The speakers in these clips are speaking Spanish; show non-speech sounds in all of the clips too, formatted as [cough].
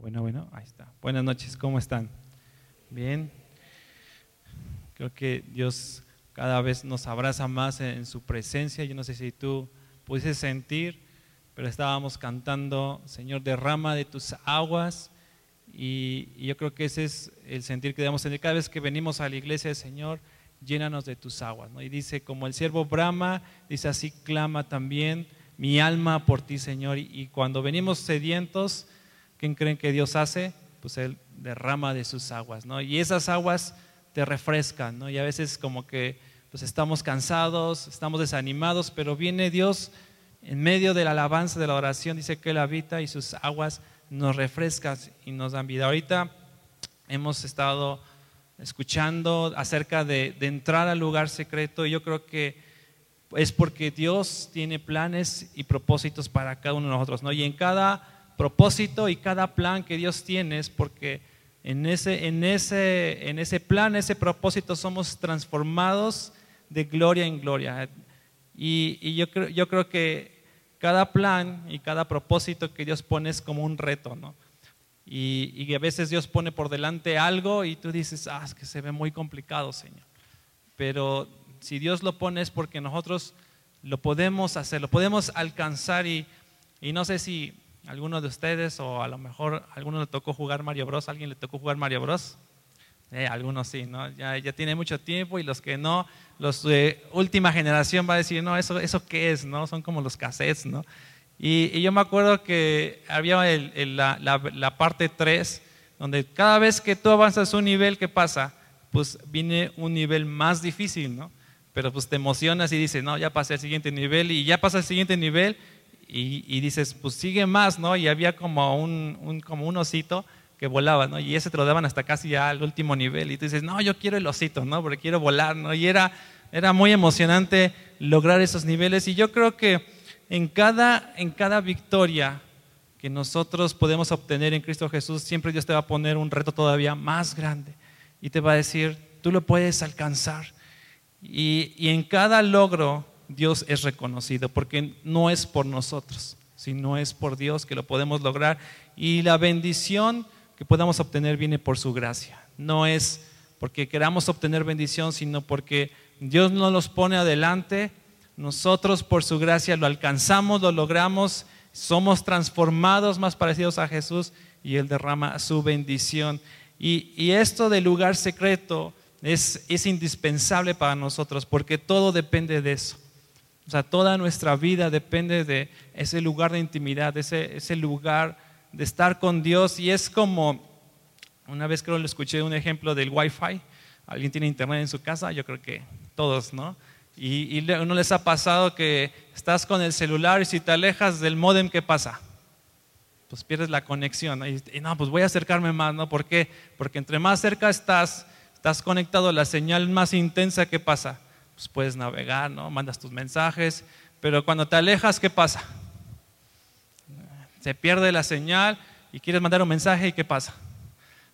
Bueno, bueno, ahí está. Buenas noches, ¿cómo están? Bien. Creo que Dios cada vez nos abraza más en su presencia. Yo no sé si tú pudiste sentir, pero estábamos cantando, Señor, derrama de tus aguas. Y, yo creo que ese es el sentir que debemos tener cada vez que venimos a la iglesia, Señor, llénanos de tus aguas. ¿no? Y dice, como el siervo brama, dice así, clama también mi alma por ti, Señor. y cuando venimos sedientos, ¿Quién creen que Dios hace? Pues Él derrama de sus aguas, ¿no? Y esas aguas te refrescan, ¿no? Y a veces como que pues estamos cansados, estamos desanimados, pero viene Dios en medio de la alabanza, de la oración, dice que Él habita y sus aguas nos refrescan y nos dan vida. Ahorita hemos estado escuchando acerca de, de entrar al lugar secreto y yo creo que es porque Dios tiene planes y propósitos para cada uno de nosotros, ¿no? Y en cada propósito y cada plan que Dios tiene porque en ese, en ese, en ese plan, ese propósito somos transformados de gloria en gloria. Y, yo, creo, yo creo que cada plan y cada propósito que Dios pone es como un reto, ¿no? Y, y, a veces Dios pone por delante algo y tú dices, ah, es que se ve muy complicado, Señor. Pero si Dios lo pone es porque nosotros lo podemos hacer, lo podemos alcanzar y, y no sé si ¿Alguno de ustedes o a lo mejor a alguno le tocó jugar Mario Bros? ¿Alguien le tocó jugar Mario Bros? Eh, algunos sí, ¿no? Ya, ya tiene mucho tiempo y los que no, los de última generación va a decir, no, eso, eso qué es, ¿no? Son como los cassettes, ¿no? Y, yo me acuerdo que había la, la, parte 3, donde cada vez que tú avanzas un nivel, ¿qué pasa? Pues viene un nivel más difícil, ¿no? Pero pues te emocionas y dices, no, ya pasé al siguiente nivel y ya pasa al siguiente nivel y, dices, pues sigue más, ¿no? Y había como un, como un osito que volaba, ¿no? Y ese te lo daban hasta casi ya al último nivel. Y tú dices, no, yo quiero el osito, ¿no? Porque quiero volar, ¿no? Y era, era muy emocionante lograr esos niveles. Y yo creo que en cada, en cada victoria que nosotros podemos obtener en Cristo Jesús, siempre Dios te va a poner un reto todavía más grande. Y te va a decir, tú lo puedes alcanzar. Y, y en cada logro Dios es reconocido, porque no es por nosotros, sino es por Dios que lo podemos lograr. Y la bendición que podamos obtener viene por su gracia. No es porque queramos obtener bendición, sino porque Dios nos los pone adelante. Nosotros por su gracia lo alcanzamos, lo logramos, somos transformados más parecidos a Jesús y Él derrama su bendición. Y, esto del lugar secreto es, es indispensable para nosotros porque todo depende de eso. O sea, toda nuestra vida depende de ese lugar de intimidad, ese, ese lugar de estar con Dios. Y es como, una vez creo que escuché un ejemplo del Wi-Fi. ¿Alguien tiene internet en su casa? Yo creo que todos, ¿no? Y, uno les ha pasado que estás con el celular y si te alejas del modem, ¿qué pasa? Pues pierdes la conexión. Y, y no, pues voy a acercarme más, ¿no? ¿Por qué? Porque entre más cerca estás, estás conectado a la señal más intensa, ¿qué pasa? Pues, puedes navegar, ¿no? Mandas tus mensajes, pero cuando te alejas, ¿qué pasa? Se pierde la señal y quieres mandar un mensaje y ¿qué pasa?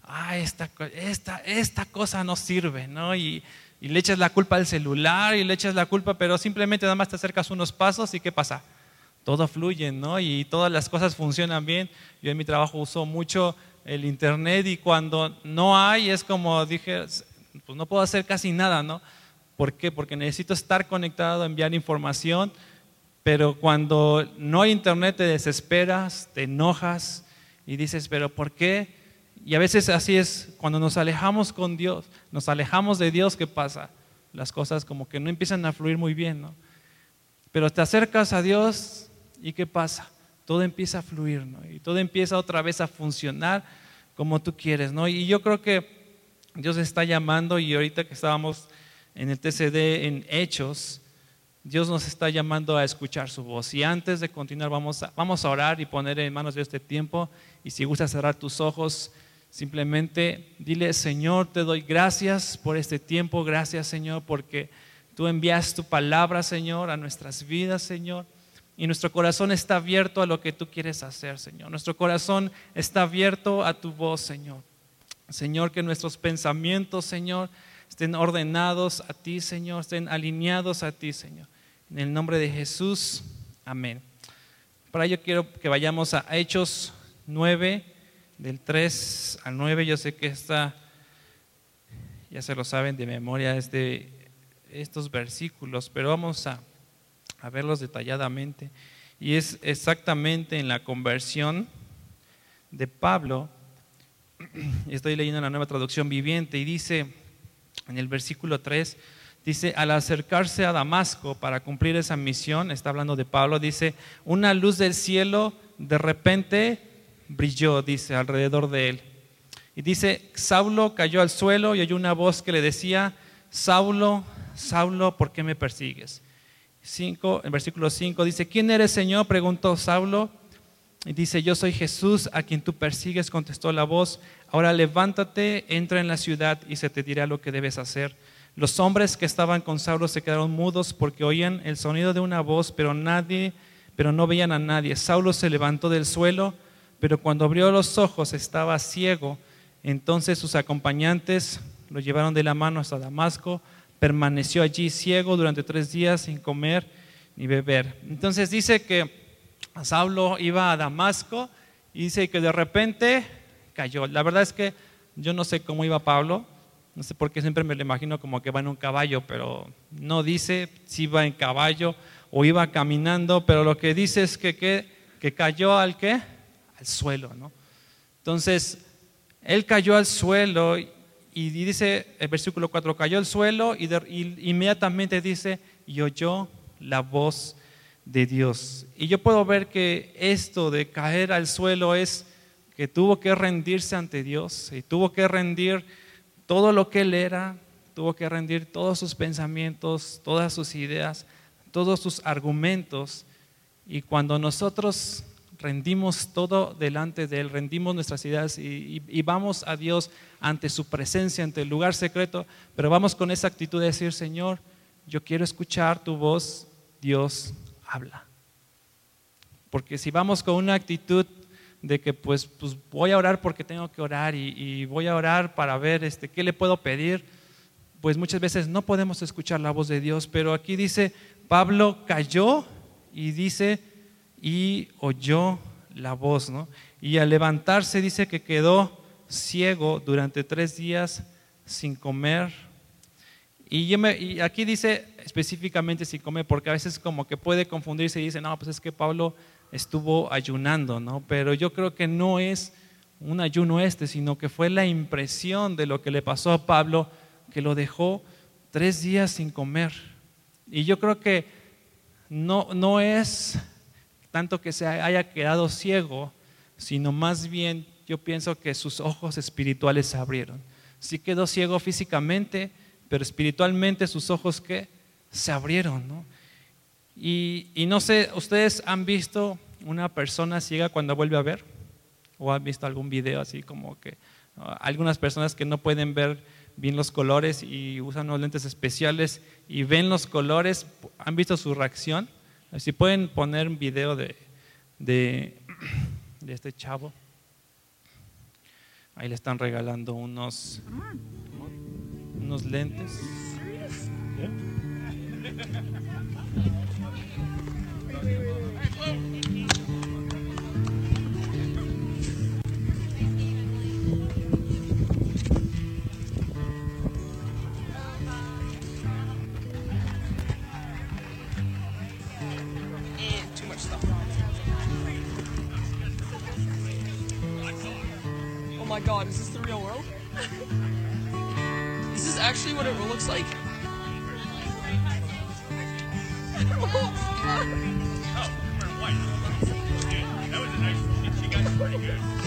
Ah, esta, esta, esta cosa no sirve, ¿no? Y, y le echas la culpa al celular y le echas la culpa, pero simplemente nada más te acercas unos pasos y ¿qué pasa? Todo fluye, ¿no? Y todas las cosas funcionan bien. Yo en mi trabajo uso mucho el internet y cuando no hay es como dije, pues no puedo hacer casi nada, ¿no? ¿Por qué? Porque necesito estar conectado, enviar información, pero cuando no hay internet te desesperas, te enojas y dices, pero ¿por qué? Y a veces así es, cuando nos alejamos con Dios, nos alejamos de Dios, ¿qué pasa? Las cosas como que no empiezan a fluir muy bien, ¿no? Pero te acercas a Dios y ¿qué pasa? Todo empieza a fluir, ¿no? Y todo empieza otra vez a funcionar como tú quieres, ¿no? Y yo creo que Dios está llamando y ahorita que estábamos en el TCD en Hechos, Dios nos está llamando a escuchar su voz. Y antes de continuar, vamos a, vamos a orar y poner en manos de este tiempo. Y si gusta cerrar tus ojos, simplemente dile, Señor, te doy gracias por este tiempo. Gracias, Señor, porque tú envías tu palabra, Señor, a nuestras vidas, Señor. Y nuestro corazón está abierto a lo que tú quieres hacer, Señor. Nuestro corazón está abierto a tu voz, Señor. Señor, que nuestros pensamientos, Señor, estén ordenados a ti, Señor, estén alineados a ti, Señor. En el nombre de Jesús, amén. Para ello quiero que vayamos a Hechos 9, del 3 al 9. Yo sé que esta, ya se lo saben de memoria, es de estos versículos, pero vamos a, a verlos detalladamente. Y es exactamente en la conversión de Pablo. [clears throat] Estoy leyendo la nueva traducción viviente y dice en el versículo 3, dice, al acercarse a Damasco para cumplir esa misión, está hablando de Pablo, dice, una luz del cielo de repente brilló, dice, alrededor de él. Y dice, Saulo cayó al suelo y oyó una voz que le decía, Saulo, Saulo, ¿por qué me persigues? Cinco, en versículo 5 dice, ¿quién eres Señor? preguntó Saulo. Y dice, yo soy Jesús a quien tú persigues, contestó la voz. Ahora levántate, entra en la ciudad y se te dirá lo que debes hacer. Los hombres que estaban con Saulo se quedaron mudos porque oían el sonido de una voz, pero nadie, pero no veían a nadie. Saulo se levantó del suelo, pero cuando abrió los ojos estaba ciego. Entonces sus acompañantes lo llevaron de la mano hasta Damasco. Permaneció allí ciego durante tres días sin comer ni beber. Entonces dice que Saulo iba a Damasco y dice que de repente cayó. La verdad es que yo no sé cómo iba Pablo, no sé por qué siempre me lo imagino como que va en un caballo, pero no dice si iba en caballo o iba caminando, pero lo que dice es que, que, cayó al qué? Al suelo, ¿no? Entonces, él cayó al suelo y dice el versículo 4, cayó al suelo y, y inmediatamente dice, y oyó la voz de Dios. Y yo puedo ver que esto de caer al suelo es que tuvo que rendirse ante Dios y tuvo que rendir todo lo que él era, tuvo que rendir todos sus pensamientos, todas sus ideas, todos sus argumentos. Y cuando nosotros rendimos todo delante de Él, rendimos nuestras ideas y, vamos a Dios ante su presencia, ante el lugar secreto, pero vamos con esa actitud de decir, Señor, yo quiero escuchar tu voz, Dios habla. Porque si vamos con una actitud de que pues, pues voy a orar porque tengo que orar y, voy a orar para ver este, qué le puedo pedir, pues muchas veces no podemos escuchar la voz de Dios. Pero aquí dice, Pablo cayó y dice, y oyó la voz, ¿no? Y al levantarse dice que quedó ciego durante tres días sin comer. Y, y aquí dice específicamente sin comer, porque a veces como que puede confundirse y dice, no, pues es que Pablo estuvo ayunando, ¿no? Pero yo creo que no es un ayuno este, sino que fue la impresión de lo que le pasó a Pablo, que lo dejó tres días sin comer. Y yo creo que no, no es tanto que se haya quedado ciego, sino más bien yo pienso que sus ojos espirituales se abrieron. Sí quedó ciego físicamente, pero espiritualmente sus ojos que se abrieron, ¿no? Y, no sé, ¿ustedes han visto una persona ciega cuando vuelve a ver? ¿O han visto algún video así como que algunas personas que no pueden ver bien los colores y usan unos lentes especiales y ven los colores, ¿han visto su reacción? Si pueden poner un video de, de, de este chavo. Ahí le están regalando unos, unos lentes. Oh my god, is this the real world? [laughs] actually what it looks like? oh, nice, she got pretty good.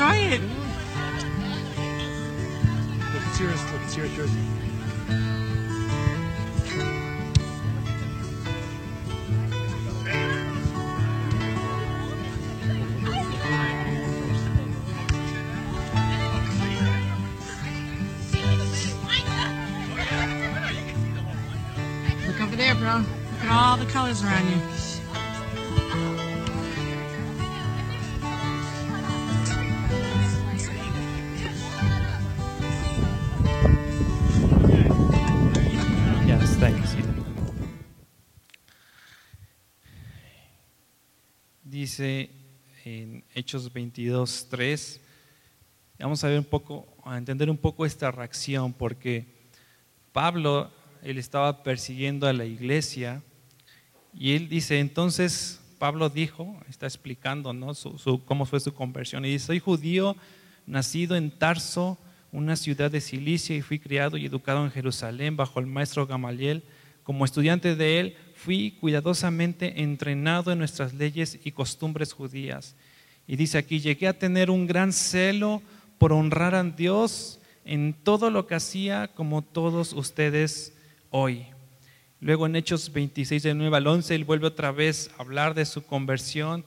Try it. Look, it's yours. Look, at your yours. Hechos 22, 3. Vamos a ver un poco, a entender un poco esta reacción, porque Pablo, él estaba persiguiendo a la iglesia y él dice, entonces Pablo dijo, está explicando ¿no? Su- cómo fue su conversión, y dice, soy judío, nacido en Tarso, una ciudad de Cilicia, y fui criado y educado en Jerusalén bajo el maestro Gamaliel. Como estudiante de él, fui cuidadosamente entrenado en nuestras leyes y costumbres judías. Y dice aquí, llegué a tener un gran celo por honrar a Dios en todo lo que hacía como todos ustedes hoy. Luego en Hechos 26, de 9 al 11, él vuelve otra vez a hablar de su conversión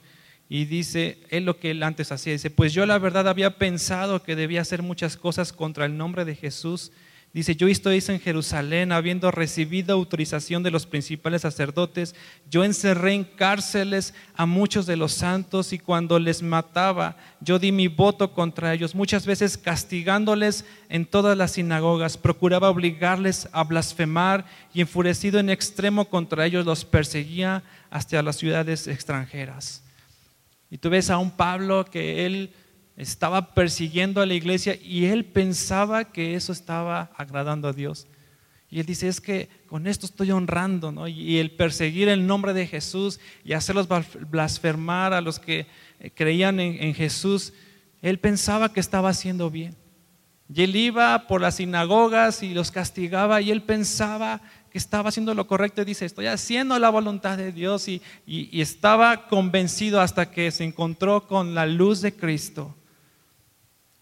y dice, él lo que él antes hacía, dice, pues yo la verdad había pensado que debía hacer muchas cosas contra el nombre de Jesús. Dice, yo estoy en Jerusalén, habiendo recibido autorización de los principales sacerdotes, yo encerré en cárceles a muchos de los santos y cuando les mataba, yo di mi voto contra ellos, muchas veces castigándoles en todas las sinagogas, procuraba obligarles a blasfemar y enfurecido en extremo contra ellos los perseguía hasta las ciudades extranjeras. Y tú ves a un Pablo que él estaba persiguiendo a la iglesia y él pensaba que eso estaba agradando a Dios. Y él dice, es que con esto estoy honrando, ¿no? Y el perseguir el nombre de Jesús y hacerlos blasfemar a los que eh, creían en, Jesús, él pensaba que estaba haciendo bien. Y él iba por las sinagogas y los castigaba y él pensaba que estaba haciendo lo correcto y dice, estoy haciendo la voluntad de Dios y estaba convencido hasta que se encontró con la luz de Cristo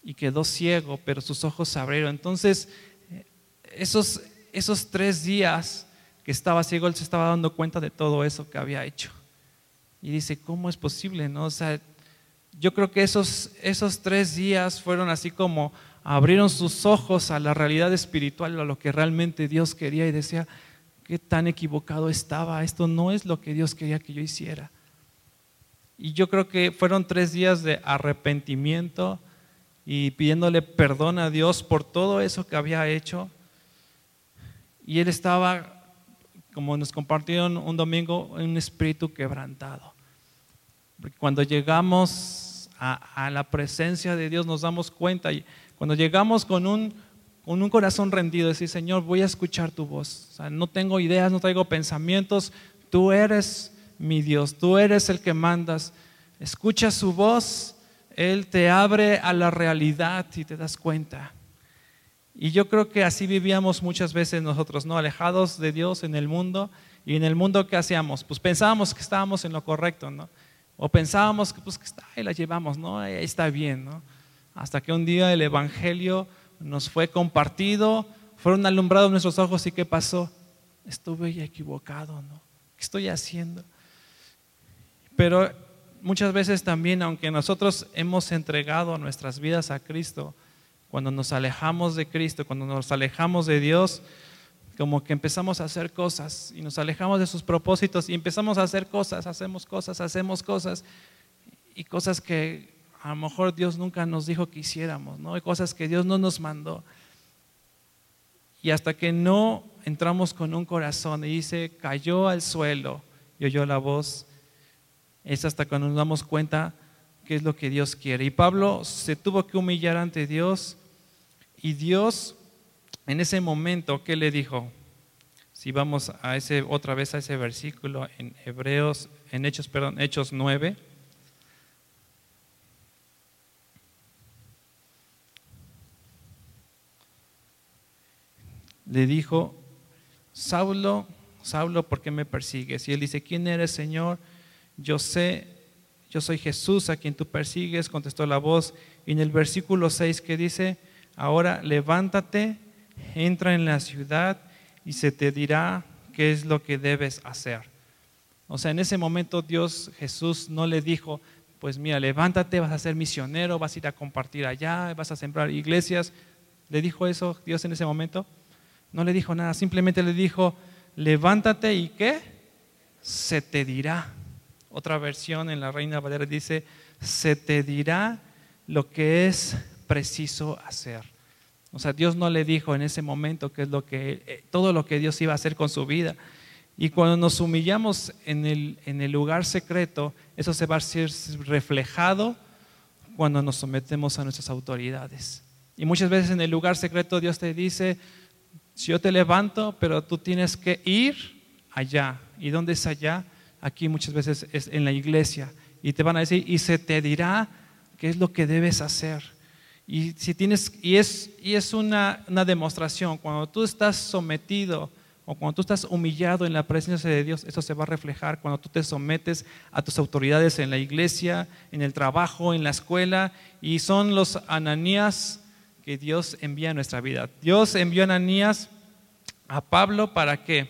y quedó ciego, pero sus ojos se abrieron. Entonces, eh, esos, esos tres días que estaba ciego, él se estaba dando cuenta de todo eso que había hecho. Y dice, ¿cómo es posible? No? O sea, yo creo que esos, esos tres días fueron así como abrieron sus ojos a la realidad espiritual, a lo que realmente Dios quería y decía, qué tan equivocado estaba, esto no es lo que Dios quería que yo hiciera. Y yo creo que fueron tres días de arrepentimiento y pidiéndole perdón a Dios por todo eso que había hecho. Y él estaba, como nos compartieron un domingo, en un espíritu quebrantado. Cuando llegamos a, a la presencia de Dios nos damos cuenta y cuando llegamos con un, con un corazón rendido, decir, Señor, voy a escuchar tu voz. O sea, no tengo ideas, no traigo pensamientos, tú eres mi Dios, tú eres el que mandas. Escucha su voz, Él te abre a la realidad y te das cuenta. Y yo creo que así vivíamos muchas veces nosotros, ¿no? Alejados de Dios en el mundo. Y en el mundo, ¿qué hacíamos? Pues pensábamos que estábamos en lo correcto, ¿no? O pensábamos que pues está, ahí la llevamos, ¿no? Ahí está bien, ¿no? Hasta que un día el Evangelio nos fue compartido, fueron alumbrados nuestros ojos y ¿qué pasó? Estuve equivocado, ¿no? ¿Qué estoy haciendo? Pero muchas veces también, aunque nosotros hemos entregado nuestras vidas a Cristo, cuando nos alejamos de Cristo, cuando nos alejamos de Dios, como que empezamos a hacer cosas y nos alejamos de sus propósitos y empezamos a hacer cosas, hacemos cosas, hacemos cosas y cosas que a lo mejor Dios nunca nos dijo que hiciéramos, ¿no? Hay cosas que Dios no nos mandó. Y hasta que no entramos con un corazón y dice, cayó al suelo y oyó la voz, es hasta cuando nos damos cuenta qué es lo que Dios quiere. Y Pablo se tuvo que humillar ante Dios y Dios en ese momento, ¿qué le dijo? Si vamos a ese, otra vez a ese versículo en Hebreos, en Hechos, perdón, Hechos 9. Le dijo, Saulo, Saulo, ¿por qué me persigues? Y él dice, ¿quién eres, Señor? Yo sé, yo soy Jesús a quien tú persigues, contestó la voz. Y en el versículo 6 que dice, ahora levántate, entra en la ciudad y se te dirá qué es lo que debes hacer. O sea, en ese momento Dios, Jesús no le dijo, pues mira, levántate, vas a ser misionero, vas a ir a compartir allá, vas a sembrar iglesias. ¿Le dijo eso Dios en ese momento? No le dijo nada, simplemente le dijo, levántate y qué? Se te dirá. Otra versión en la Reina Valera dice, se te dirá lo que es preciso hacer. O sea, Dios no le dijo en ese momento qué es lo que, eh, todo lo que Dios iba a hacer con su vida. Y cuando nos humillamos en el, en el lugar secreto, eso se va a ser reflejado cuando nos sometemos a nuestras autoridades. Y muchas veces en el lugar secreto Dios te dice, si yo te levanto, pero tú tienes que ir allá. ¿Y dónde es allá? Aquí muchas veces es en la iglesia. Y te van a decir, y se te dirá qué es lo que debes hacer. Y, si tienes, y es, y es una, una demostración, cuando tú estás sometido o cuando tú estás humillado en la presencia de Dios, eso se va a reflejar cuando tú te sometes a tus autoridades en la iglesia, en el trabajo, en la escuela, y son los ananías que Dios envía a nuestra vida. Dios envió Ananías a Pablo para qué?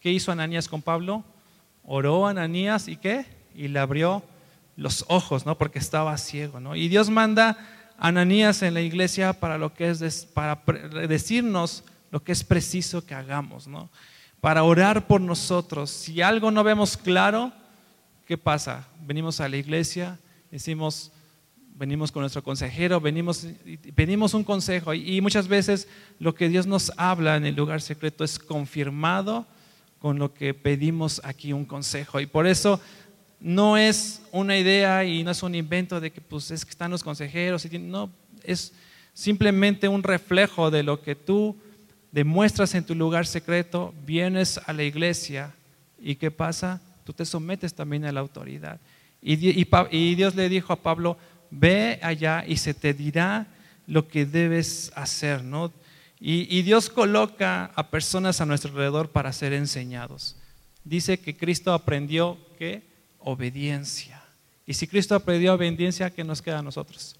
¿Qué hizo Ananías con Pablo? Oró a Ananías y qué? Y le abrió los ojos, ¿no? Porque estaba ciego, ¿no? Y Dios manda a Ananías en la iglesia para lo que es para decirnos lo que es preciso que hagamos, ¿no? Para orar por nosotros. Si algo no vemos claro, ¿qué pasa? Venimos a la iglesia, decimos, venimos con nuestro consejero, venimos, pedimos un consejo y muchas veces lo que Dios nos habla en el lugar secreto es confirmado con lo que pedimos aquí un consejo. Y por eso no es una idea y no es un invento de que pues es que están los consejeros, y no, es simplemente un reflejo de lo que tú demuestras en tu lugar secreto, vienes a la iglesia y ¿qué pasa? Tú te sometes también a la autoridad. Y, y Dios le dijo a Pablo, ve allá y se te dirá lo que debes hacer, ¿no? Y, Dios coloca a personas a nuestro alrededor para ser enseñados. Dice que Cristo aprendió qué? Obediencia. Y si Cristo aprendió obediencia, ¿qué nos queda a nosotros?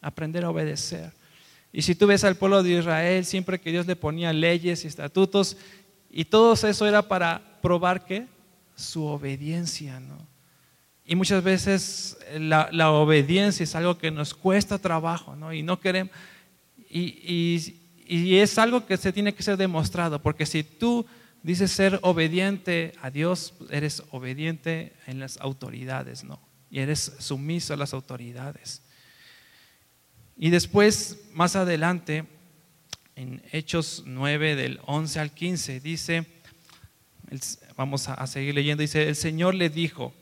Aprender a obedecer. Y si tú ves al pueblo de Israel, siempre que Dios le ponía leyes y estatutos, y todo eso era para probar que su obediencia, ¿no? Y muchas veces la, obediencia es algo que nos cuesta trabajo, ¿no? Y no queremos, y, es algo que se tiene que ser demostrado, porque si tú dices ser obediente a Dios, eres obediente en las autoridades, ¿no? Y eres sumiso a las autoridades. Y después, más adelante, en Hechos 9, del 11 al 15, dice, vamos a seguir leyendo, dice, el Señor le dijo,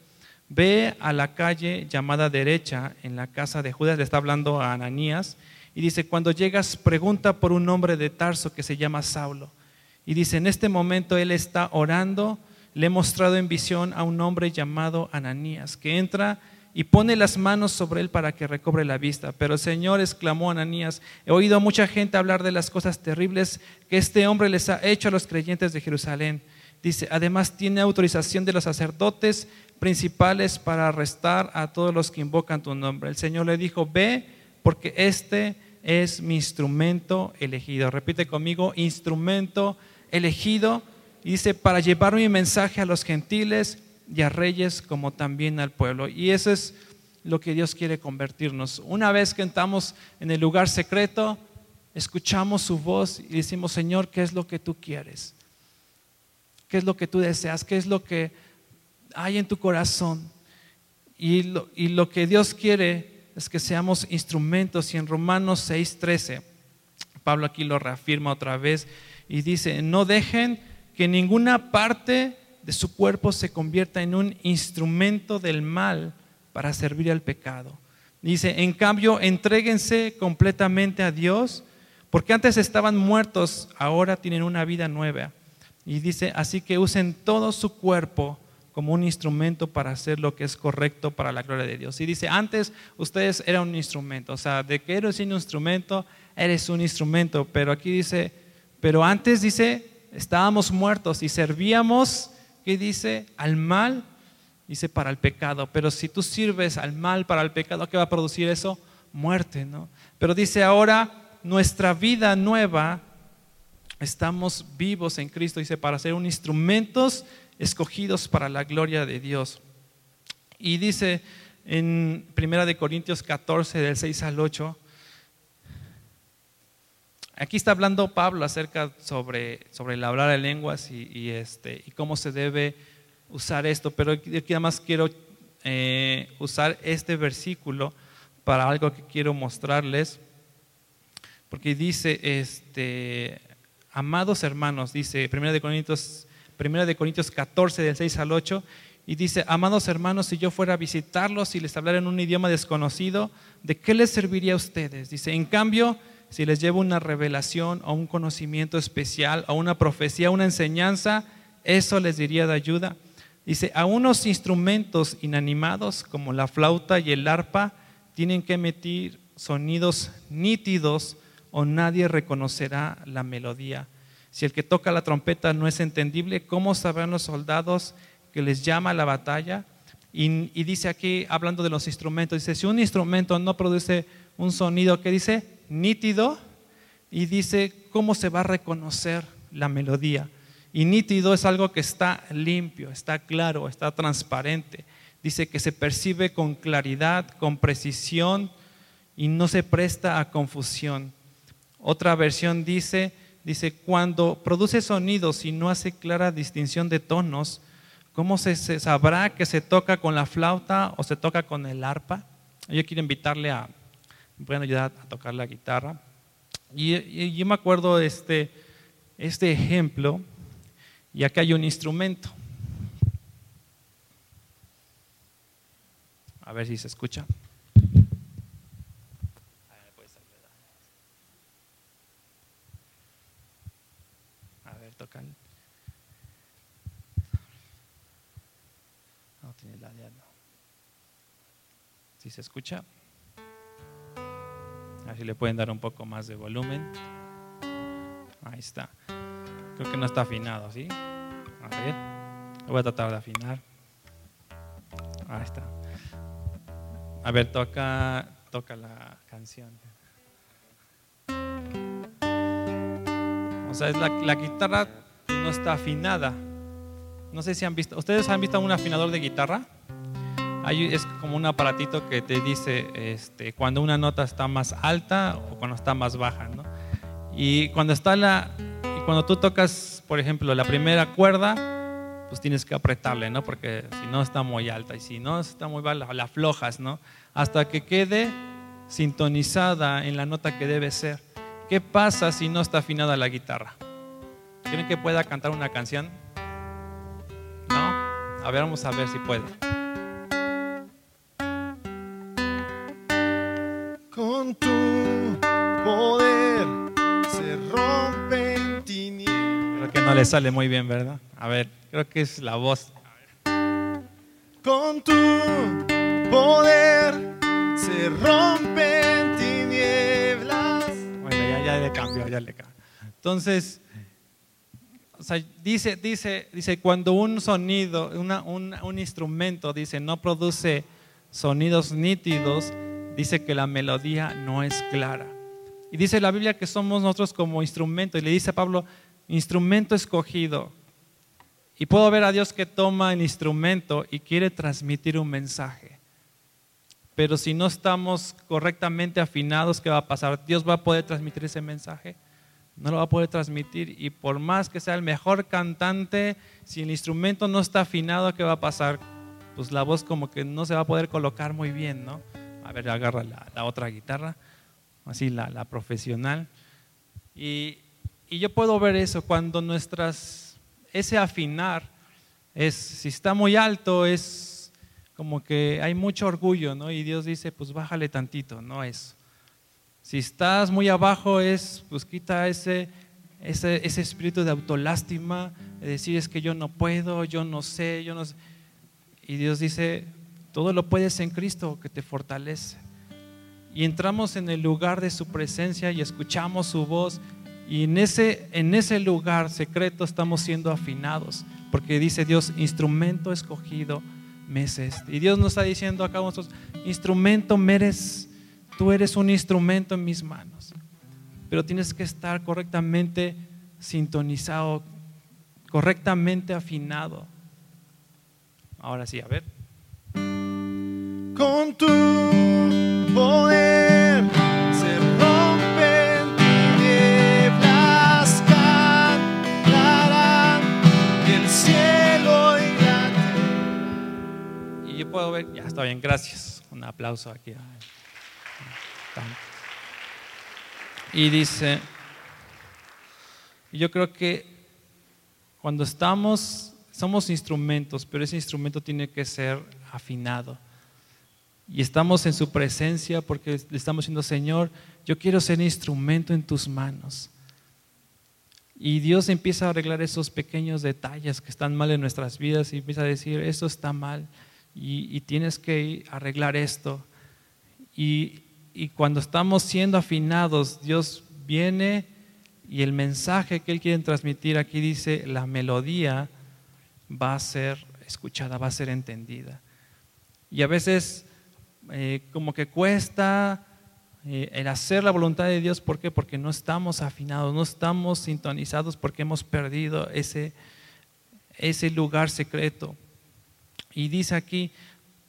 ve a la calle llamada derecha en la casa de Judas, le está hablando a Ananías, y dice, cuando llegas, pregunta por un hombre de Tarso que se llama Saulo. Y dice, en este momento él está orando, le he mostrado en visión a un hombre llamado Ananías, que entra y pone las manos sobre él para que recobre la vista. Pero el Señor exclamó Ananías, he oído a mucha gente hablar de las cosas terribles que este hombre les ha hecho a los creyentes de Jerusalén. Dice, además tiene autorización de los sacerdotes principales para arrestar a todos los que invocan tu nombre. El Señor le dijo, ve, porque este es mi instrumento elegido. Repite conmigo, instrumento elegido. Y dice, para llevar mi mensaje a los gentiles y a reyes como también al pueblo. Y eso es lo que Dios quiere convertirnos. Una vez que entramos en el lugar secreto, escuchamos su voz y decimos, Señor, ¿qué es lo que tú quieres? ¿Qué es lo que tú deseas? ¿Qué es lo que hay en tu corazón. Y lo, y lo que Dios quiere es que seamos instrumentos. Y en Romanos 6:13, Pablo aquí lo reafirma otra vez y dice, no dejen que ninguna parte de su cuerpo se convierta en un instrumento del mal para servir al pecado. Dice, en cambio, entréguense completamente a Dios, porque antes estaban muertos, ahora tienen una vida nueva. Y dice, así que usen todo su cuerpo como un instrumento para hacer lo que es correcto para la gloria de Dios. Y dice, antes ustedes eran un instrumento, o sea, de que eres un instrumento, eres un instrumento, pero aquí dice, pero antes dice, estábamos muertos y servíamos, ¿qué dice? Al mal, dice, para el pecado. Pero si tú sirves al mal para el pecado, ¿qué va a producir eso? Muerte, ¿no? Pero dice ahora, nuestra vida nueva, estamos vivos en Cristo, dice, para ser un instrumentos escogidos para la gloria de Dios. Y dice en Primera de Corintios 14, del 6 al 8, aquí está hablando Pablo acerca sobre, sobre el hablar de lenguas y, este, y cómo se debe usar esto, pero aquí además quiero eh, usar este versículo para algo que quiero mostrarles. Porque dice, este, amados hermanos, dice 1 de Corintios, 1 de Corintios 14, del 6 al 8, y dice, amados hermanos, si yo fuera a visitarlos y les hablara en un idioma desconocido, ¿de qué les serviría a ustedes? Dice, en cambio, si les llevo una revelación o un conocimiento especial o una profecía, una enseñanza, eso les diría de ayuda. Dice, a unos instrumentos inanimados como la flauta y el arpa tienen que emitir sonidos nítidos o nadie reconocerá la melodía. Si el que toca la trompeta no es entendible, ¿cómo sabrán los soldados que les llama a la batalla? Y, y dice aquí, hablando de los instrumentos, dice, si un instrumento no produce un sonido que dice nítido, y dice, ¿cómo se va a reconocer la melodía? Y nítido es algo que está limpio, está claro, está transparente. Dice que se percibe con claridad, con precisión y no se presta a confusión. Otra versión dice, dice, cuando produce sonidos y no hace clara distinción de tonos, ¿cómo se, sabrá que se toca con la flauta o se toca con el arpa? Yo quiero invitarle a, pueden ayudar a tocar la guitarra. Y, yo me acuerdo de este, este ejemplo y acá hay un instrumento. A ver si se escucha. A ver, tocan. No tiene la no. Si se escucha. A ver si le pueden dar un poco más de volumen. Ahí está. Creo que no está afinado, ¿sí? A ver, voy a tratar de afinar. Ahí está. A ver, toca, toca la canción. O sea, es la, la guitarra no está afinada. No sé si han visto, ¿ustedes han visto un afinador de guitarra? Hay, es como un aparatito que te dice este, cuando una nota está más alta o cuando está más baja, ¿no? Y cuando está la, cuando tú tocas, por ejemplo, la primera cuerda, pues tienes que apretarle, ¿no? Porque si no está muy alta y si no está muy baja, la aflojas, ¿no? Hasta que quede sintonizada en la nota que debe ser. ¿Qué pasa si no está afinada la guitarra? ¿Quieren que pueda cantar una canción? ¿No? A ver, vamos a ver si puede. No le sale muy bien, ¿verdad? A ver, creo que es la voz. Con tu poder se rompen tinieblas. Bueno, ya, ya le cambió, ya le cambió. Entonces, o sea, dice, dice, dice, cuando un sonido, una- un, un instrumento, dice, no produce sonidos nítidos, dice que la melodía no es clara. Y dice la Biblia que somos nosotros como instrumento. Y le dice a Pablo, instrumento escogido. Y puedo ver a Dios que toma el instrumento y quiere transmitir un mensaje. Pero si no estamos correctamente afinados, ¿qué va a pasar? ¿Dios va a poder transmitir ese mensaje? No lo va a poder transmitir. Y por más que sea el mejor cantante, si el instrumento no está afinado, ¿qué va a pasar? Pues la voz como que no se va a poder colocar muy bien, ¿no? A ver, agarra la, la otra guitarra, así la, la profesional. Y, y yo puedo ver eso cuando nuestras, ese afinar, es, si está muy alto, es como que hay mucho orgullo, ¿no? Y Dios dice, pues bájale tantito, no eso. Si estás muy abajo, es, pues quita ese, ese, ese espíritu de autolástima, de decir es que yo no puedo, yo no sé, yo no sé. Y Dios dice, todo lo puedes en Cristo que te fortalece. Y entramos en el lugar de su presencia y escuchamos su voz. Y en ese, en ese lugar secreto estamos siendo afinados. Porque dice Dios, instrumento escogido me es este. Y Dios nos está diciendo acá a nosotros, instrumento me eres, tú eres un instrumento en mis manos. Pero tienes que estar correctamente sintonizado, correctamente afinado. Ahora sí, a ver. Con tu poder puedo ver, ya está bien, gracias. Un aplauso aquí. Y dice, yo creo que cuando estamos, somos instrumentos, pero ese instrumento tiene que ser afinado. Y estamos en su presencia porque le estamos diciendo, Señor, yo quiero ser instrumento en tus manos. Y Dios empieza a arreglar esos pequeños detalles que están mal en nuestras vidas y empieza a decir, esto está mal y, tienes que arreglar esto. Y, y cuando estamos siendo afinados, Dios viene y el mensaje que Él quiere transmitir aquí dice, la melodía va a ser escuchada, va a ser entendida. Y a veces eh, como que cuesta eh, el hacer la voluntad de Dios, ¿por qué? Porque no estamos afinados, no estamos sintonizados porque hemos perdido ese, ese lugar secreto. Y dice aquí,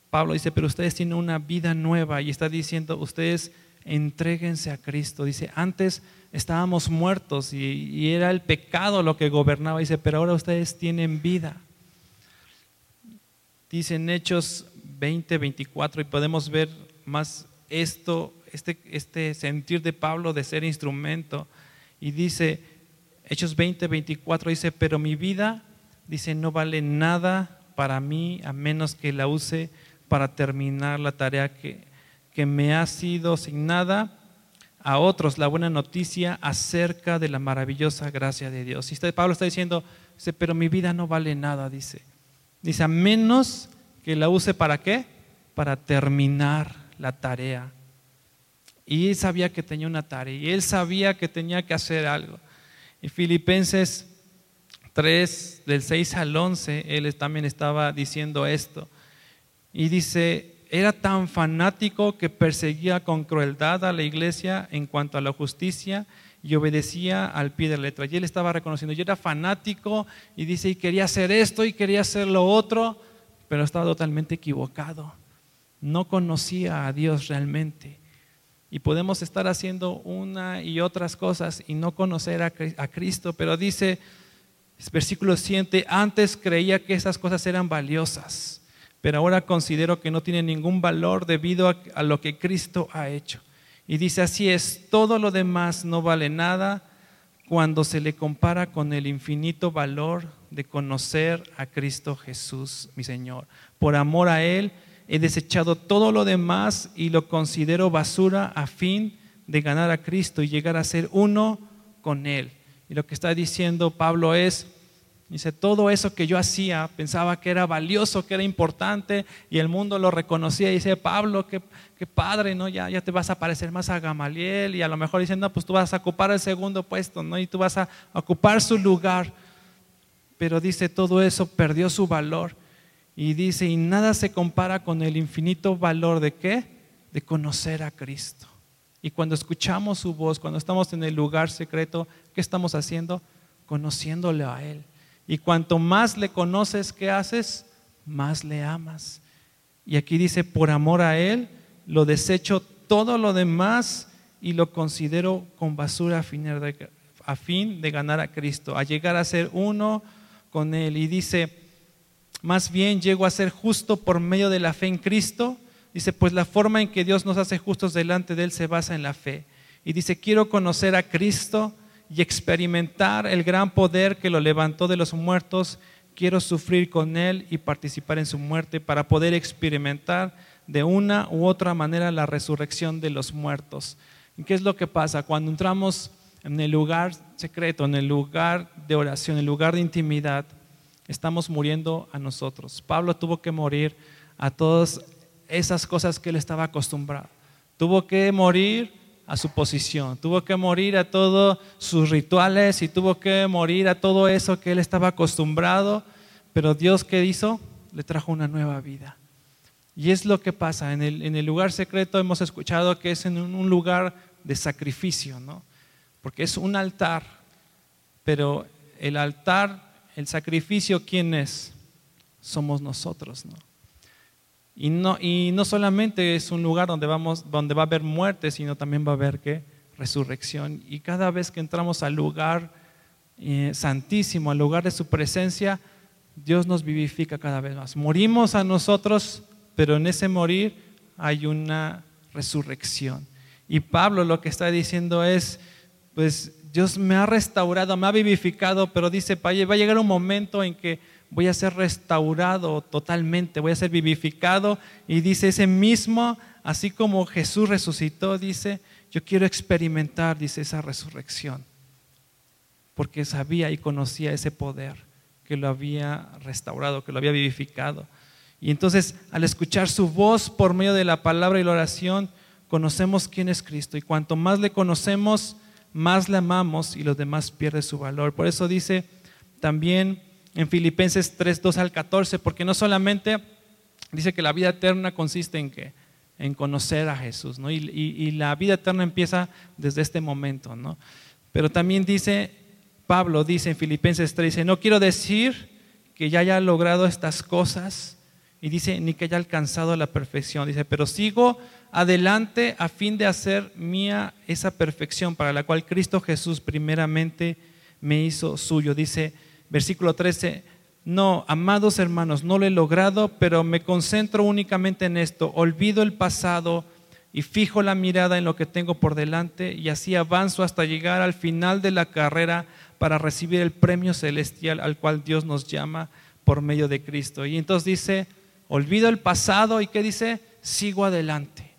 Pablo dice, pero ustedes tienen una vida nueva y está diciendo, ustedes entréguense a Cristo. Dice, antes estábamos muertos y, y era el pecado lo que gobernaba. Dice, pero ahora ustedes tienen vida. Dice en Hechos 20, 24 y podemos ver más esto, este, este sentir de Pablo de ser instrumento. Y dice, Hechos 20, 24 dice, pero mi vida, dice, no vale nada para mí a menos que la use para terminar la tarea que, que me ha sido asignada a otros la buena noticia acerca de la maravillosa gracia de Dios. Y está- Pablo está diciendo, dice, pero mi vida no vale nada, dice. Dice, a menos que la use para qué? Para terminar la tarea. Y él sabía que tenía una tarea y él sabía que tenía que hacer algo. Y Filipenses 3, del 6 al 11, él también estaba diciendo esto. Y dice, era tan fanático que perseguía con crueldad a la iglesia en cuanto a la justicia y obedecía al pie de la letra. Y él estaba reconociendo, yo era fanático y dice, y quería hacer esto y quería hacer lo otro, pero estaba totalmente equivocado. No conocía a Dios realmente. Y podemos estar haciendo una y otras cosas y no conocer a Cri- a Cristo, pero dice, versículo 7, antes creía que esas cosas eran valiosas, pero ahora considero que no tienen ningún valor debido a, a lo que Cristo ha hecho. Y dice, así es, todo lo demás no vale nada cuando se le compara con el infinito valor de conocer a Cristo Jesús, mi Señor. Por amor a Él he desechado todo lo demás y lo considero basura a fin de ganar a Cristo y llegar a ser uno con Él. Y lo que está diciendo Pablo es, dice, todo eso que yo hacía pensaba que era valioso, que era importante y el mundo lo reconocía y dice, Pablo, qué, qué padre, ¿no? Ya, ya te vas a parecer más a Gamaliel y a lo mejor dicen, no, pues tú vas a ocupar el segundo puesto, ¿no? Y tú vas a ocupar su lugar. Pero dice, todo eso perdió su valor. Y dice, y nada se compara con el infinito valor de qué? De conocer a Cristo. Y cuando escuchamos su voz, cuando estamos en el lugar secreto, ¿qué estamos haciendo? Conociéndole a Él. Y cuanto más le conoces, ¿qué haces? Más le amas. Y aquí dice, por amor a Él, lo desecho todo lo demás y lo considero con basura a fin de, a fin de ganar a Cristo, a llegar a ser uno con Él. Y dice, más bien llego a ser justo por medio de la fe en Cristo. Dice, pues la forma en que Dios nos hace justos delante de Él se basa en la fe. Y dice, quiero conocer a Cristo y experimentar el gran poder que lo levantó de los muertos. Quiero sufrir con Él y participar en su muerte para poder experimentar de una u otra manera la resurrección de los muertos. ¿Y qué es lo que pasa? Cuando entramos en el lugar secreto, en el lugar de oración, en el lugar de intimidad, estamos muriendo a nosotros. Pablo tuvo que morir a todas esas cosas que él estaba acostumbrado. Tuvo que morir a su posición, tuvo que morir a todos sus rituales y tuvo que morir a todo eso que él estaba acostumbrado, pero Dios ¿qué hizo? Le trajo una nueva vida. Y es lo que pasa, en el, en el lugar secreto hemos escuchado que es en un, lugar de sacrificio, ¿no? Porque es un altar, pero el altar el sacrificio, ¿quién es? Somos nosotros, ¿no? Y no, y no solamente es un lugar donde, vamos, donde va a haber muerte, sino también va a haber ¿qué? resurrección. Y cada vez que entramos al lugar eh, santísimo, al lugar de su presencia, Dios nos vivifica cada vez más. Morimos a nosotros, pero en ese morir hay una resurrección. Y Pablo lo que está diciendo es, pues Dios me ha restaurado, me ha vivificado, pero dice, va a llegar un momento en que voy a ser restaurado totalmente, voy a ser vivificado. Y dice ese mismo, así como Jesús resucitó, dice, yo quiero experimentar, dice, esa resurrección. Porque sabía y conocía ese poder que lo había restaurado, que lo había vivificado. Y entonces, al escuchar su voz por medio de la palabra y la oración, conocemos quién es Cristo. Y cuanto más le conocemos, más le amamos y los demás pierden su valor. Por eso dice también en Filipenses 3, 2 al 14, porque no solamente dice que la vida eterna consiste en en conocer a Jesús, ¿no? Y, y, la vida eterna empieza desde este momento, ¿no? Pero también dice, Pablo dice en Filipenses 3, dice, no quiero decir que ya haya logrado estas cosas, y dice, ni que haya alcanzado la perfección, dice, pero sigo adelante a fin de hacer mía esa perfección para la cual Cristo Jesús primeramente me hizo suyo, dice, versículo 13, no, amados hermanos, no lo he logrado, pero me concentro únicamente en esto, olvido el pasado y fijo la mirada en lo que tengo por delante y así avanzo hasta llegar al final de la carrera para recibir el premio celestial al cual Dios nos llama por medio de Cristo. Y entonces dice, olvido el pasado y ¿qué dice? Sigo adelante,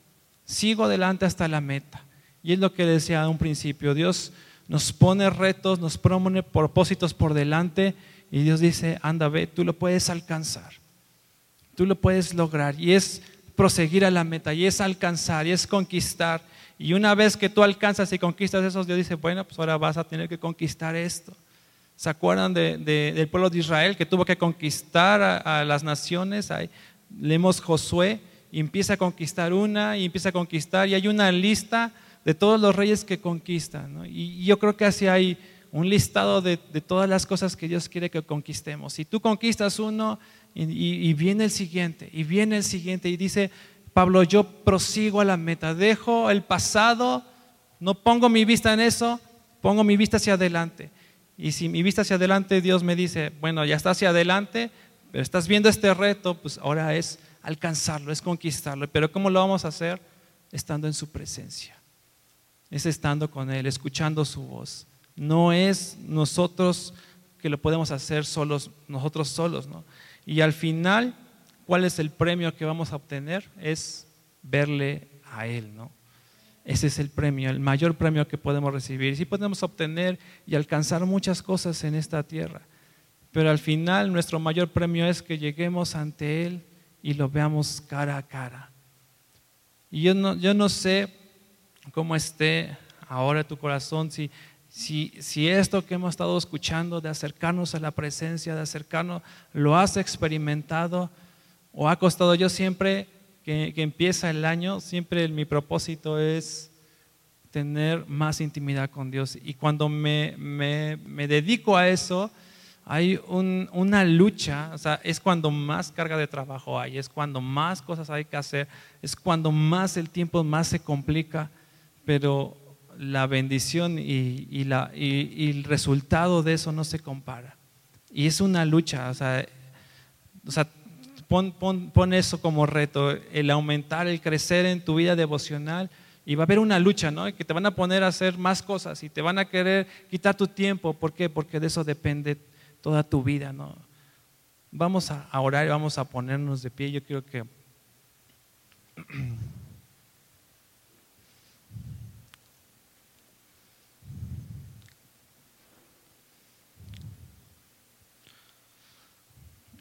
sigo adelante hasta la meta. Y es lo que decía a un principio, Dios nos pone retos, nos pone propósitos por delante y Dios dice, anda, ve, tú lo puedes alcanzar, tú lo puedes lograr y es proseguir a la meta y es alcanzar y es conquistar. Y una vez que tú alcanzas y conquistas eso, Dios dice, bueno, pues ahora vas a tener que conquistar esto. ¿Se acuerdan del pueblo de Israel que tuvo que conquistar a, las naciones? Ahí, leemos Josué y empieza a conquistar una y empieza a conquistar y hay una lista de todos los reyes que conquistan. Y yo creo que así hay un listado de, todas las cosas que Dios quiere que conquistemos. Si tú conquistas uno y, viene el siguiente, y viene el siguiente, y dice, Pablo, yo prosigo a la meta, dejo el pasado, no pongo mi vista en eso, pongo mi vista hacia adelante. Y si mi vista hacia adelante, Dios me dice, bueno, ya está hacia adelante, pero estás viendo este reto, pues ahora es alcanzarlo, es conquistarlo. Pero ¿cómo lo vamos a hacer? Estando en su presencia es estando con Él, escuchando su voz. No es nosotros que lo podemos hacer solos, nosotros solos, ¿no? Y al final, ¿cuál es el premio que vamos a obtener? Es verle a Él, ¿no? Ese es el premio, el mayor premio que podemos recibir. Sí podemos obtener y alcanzar muchas cosas en esta tierra, pero al final nuestro mayor premio es que lleguemos ante Él y lo veamos cara a cara. Y yo no, yo no sé cómo esté ahora tu corazón, si, si, si esto que hemos estado escuchando de acercarnos a la presencia, de acercarnos, lo has experimentado o ha costado. Yo siempre que, empieza el año, siempre mi propósito es tener más intimidad con Dios. Y cuando me, me, dedico a eso, hay una lucha, o sea, es cuando más carga de trabajo hay, es cuando más cosas hay que hacer, es cuando más el tiempo más se complica pero la bendición y, el resultado de eso no se compara. Y es una lucha, o sea, pon, eso como reto, el aumentar, el crecer en tu vida devocional. Y va a haber una lucha, ¿no? Que te van a poner a hacer más cosas y te van a querer quitar tu tiempo. ¿Por qué? Porque de eso depende toda tu vida, ¿no? Vamos a orar y vamos a ponernos de pie. Yo quiero que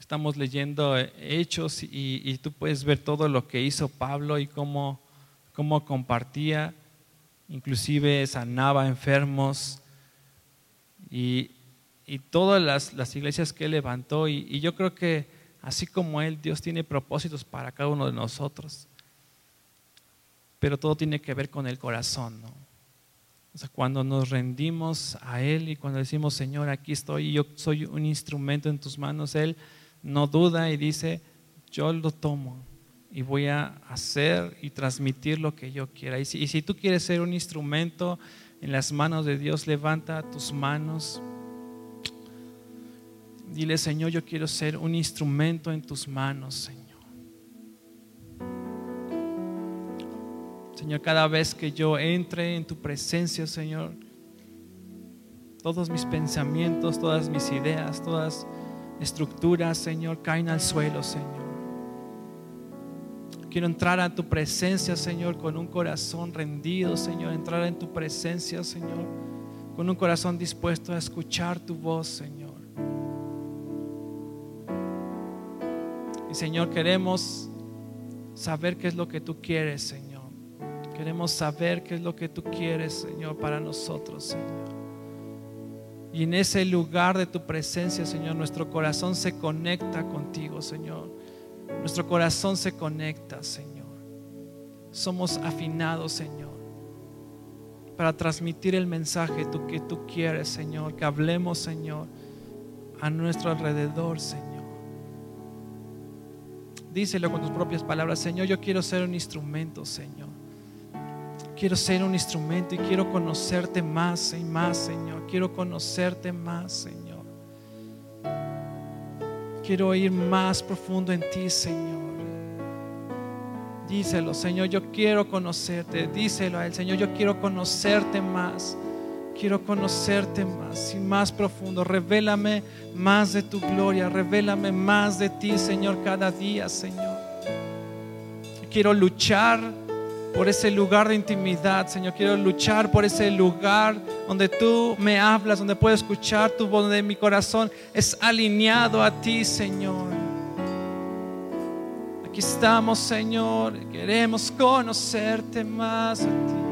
Estamos leyendo eh, hechos y, tú puedes ver todo lo que hizo Pablo y cómo, cómo compartía, inclusive sanaba enfermos y, todas las, iglesias que levantó. Y, yo creo que así como él, Dios tiene propósitos para cada uno de nosotros. Pero todo tiene que ver con el corazón, ¿no? O sea, cuando nos rendimos a Él y cuando decimos, Señor, aquí estoy, yo soy un instrumento en tus manos, Él no duda y dice, yo lo tomo y voy a hacer y transmitir lo que yo quiera. Y si, tú quieres ser un instrumento en las manos de Dios, levanta tus manos. Dile, Señor, yo quiero ser un instrumento en tus manos, Señor. Señor, cada vez que yo entre en tu presencia, Señor, todos mis pensamientos, todas mis ideas, todas estructuras, Señor, caen al suelo, Señor. Quiero entrar a tu presencia, Señor, con un corazón rendido, Señor. Entrar en tu presencia, Señor, con un corazón dispuesto a escuchar tu voz, Señor. Y Señor, queremos saber qué es lo que tú quieres, Señor. Queremos saber qué es lo que tú quieres, Señor, para nosotros, Señor. Y en ese lugar de tu presencia, Señor, nuestro corazón se conecta contigo, Señor. Nuestro corazón se conecta, Señor. Somos afinados, Señor, para transmitir el mensaje que tú quieres, Señor. Que hablemos, Señor, a nuestro alrededor, Señor. Díselo con tus propias palabras, Señor, yo quiero ser un instrumento, Señor. Quiero ser un instrumento y quiero conocerte más y más, Señor. Quiero conocerte más, Señor. Quiero ir más profundo en ti, Señor. Díselo, Señor, yo quiero conocerte. Díselo a Él, Señor, yo quiero conocerte más. Quiero conocerte más y más profundo. Revélame más de tu gloria. Revélame más de ti, Señor, cada día, Señor. Quiero luchar por ese lugar de intimidad, Señor. Quiero luchar por ese lugar donde tú me hablas, donde puedo escuchar tu voz, donde mi corazón es alineado a ti, Señor. Aquí estamos, Señor. Queremos conocerte más a ti.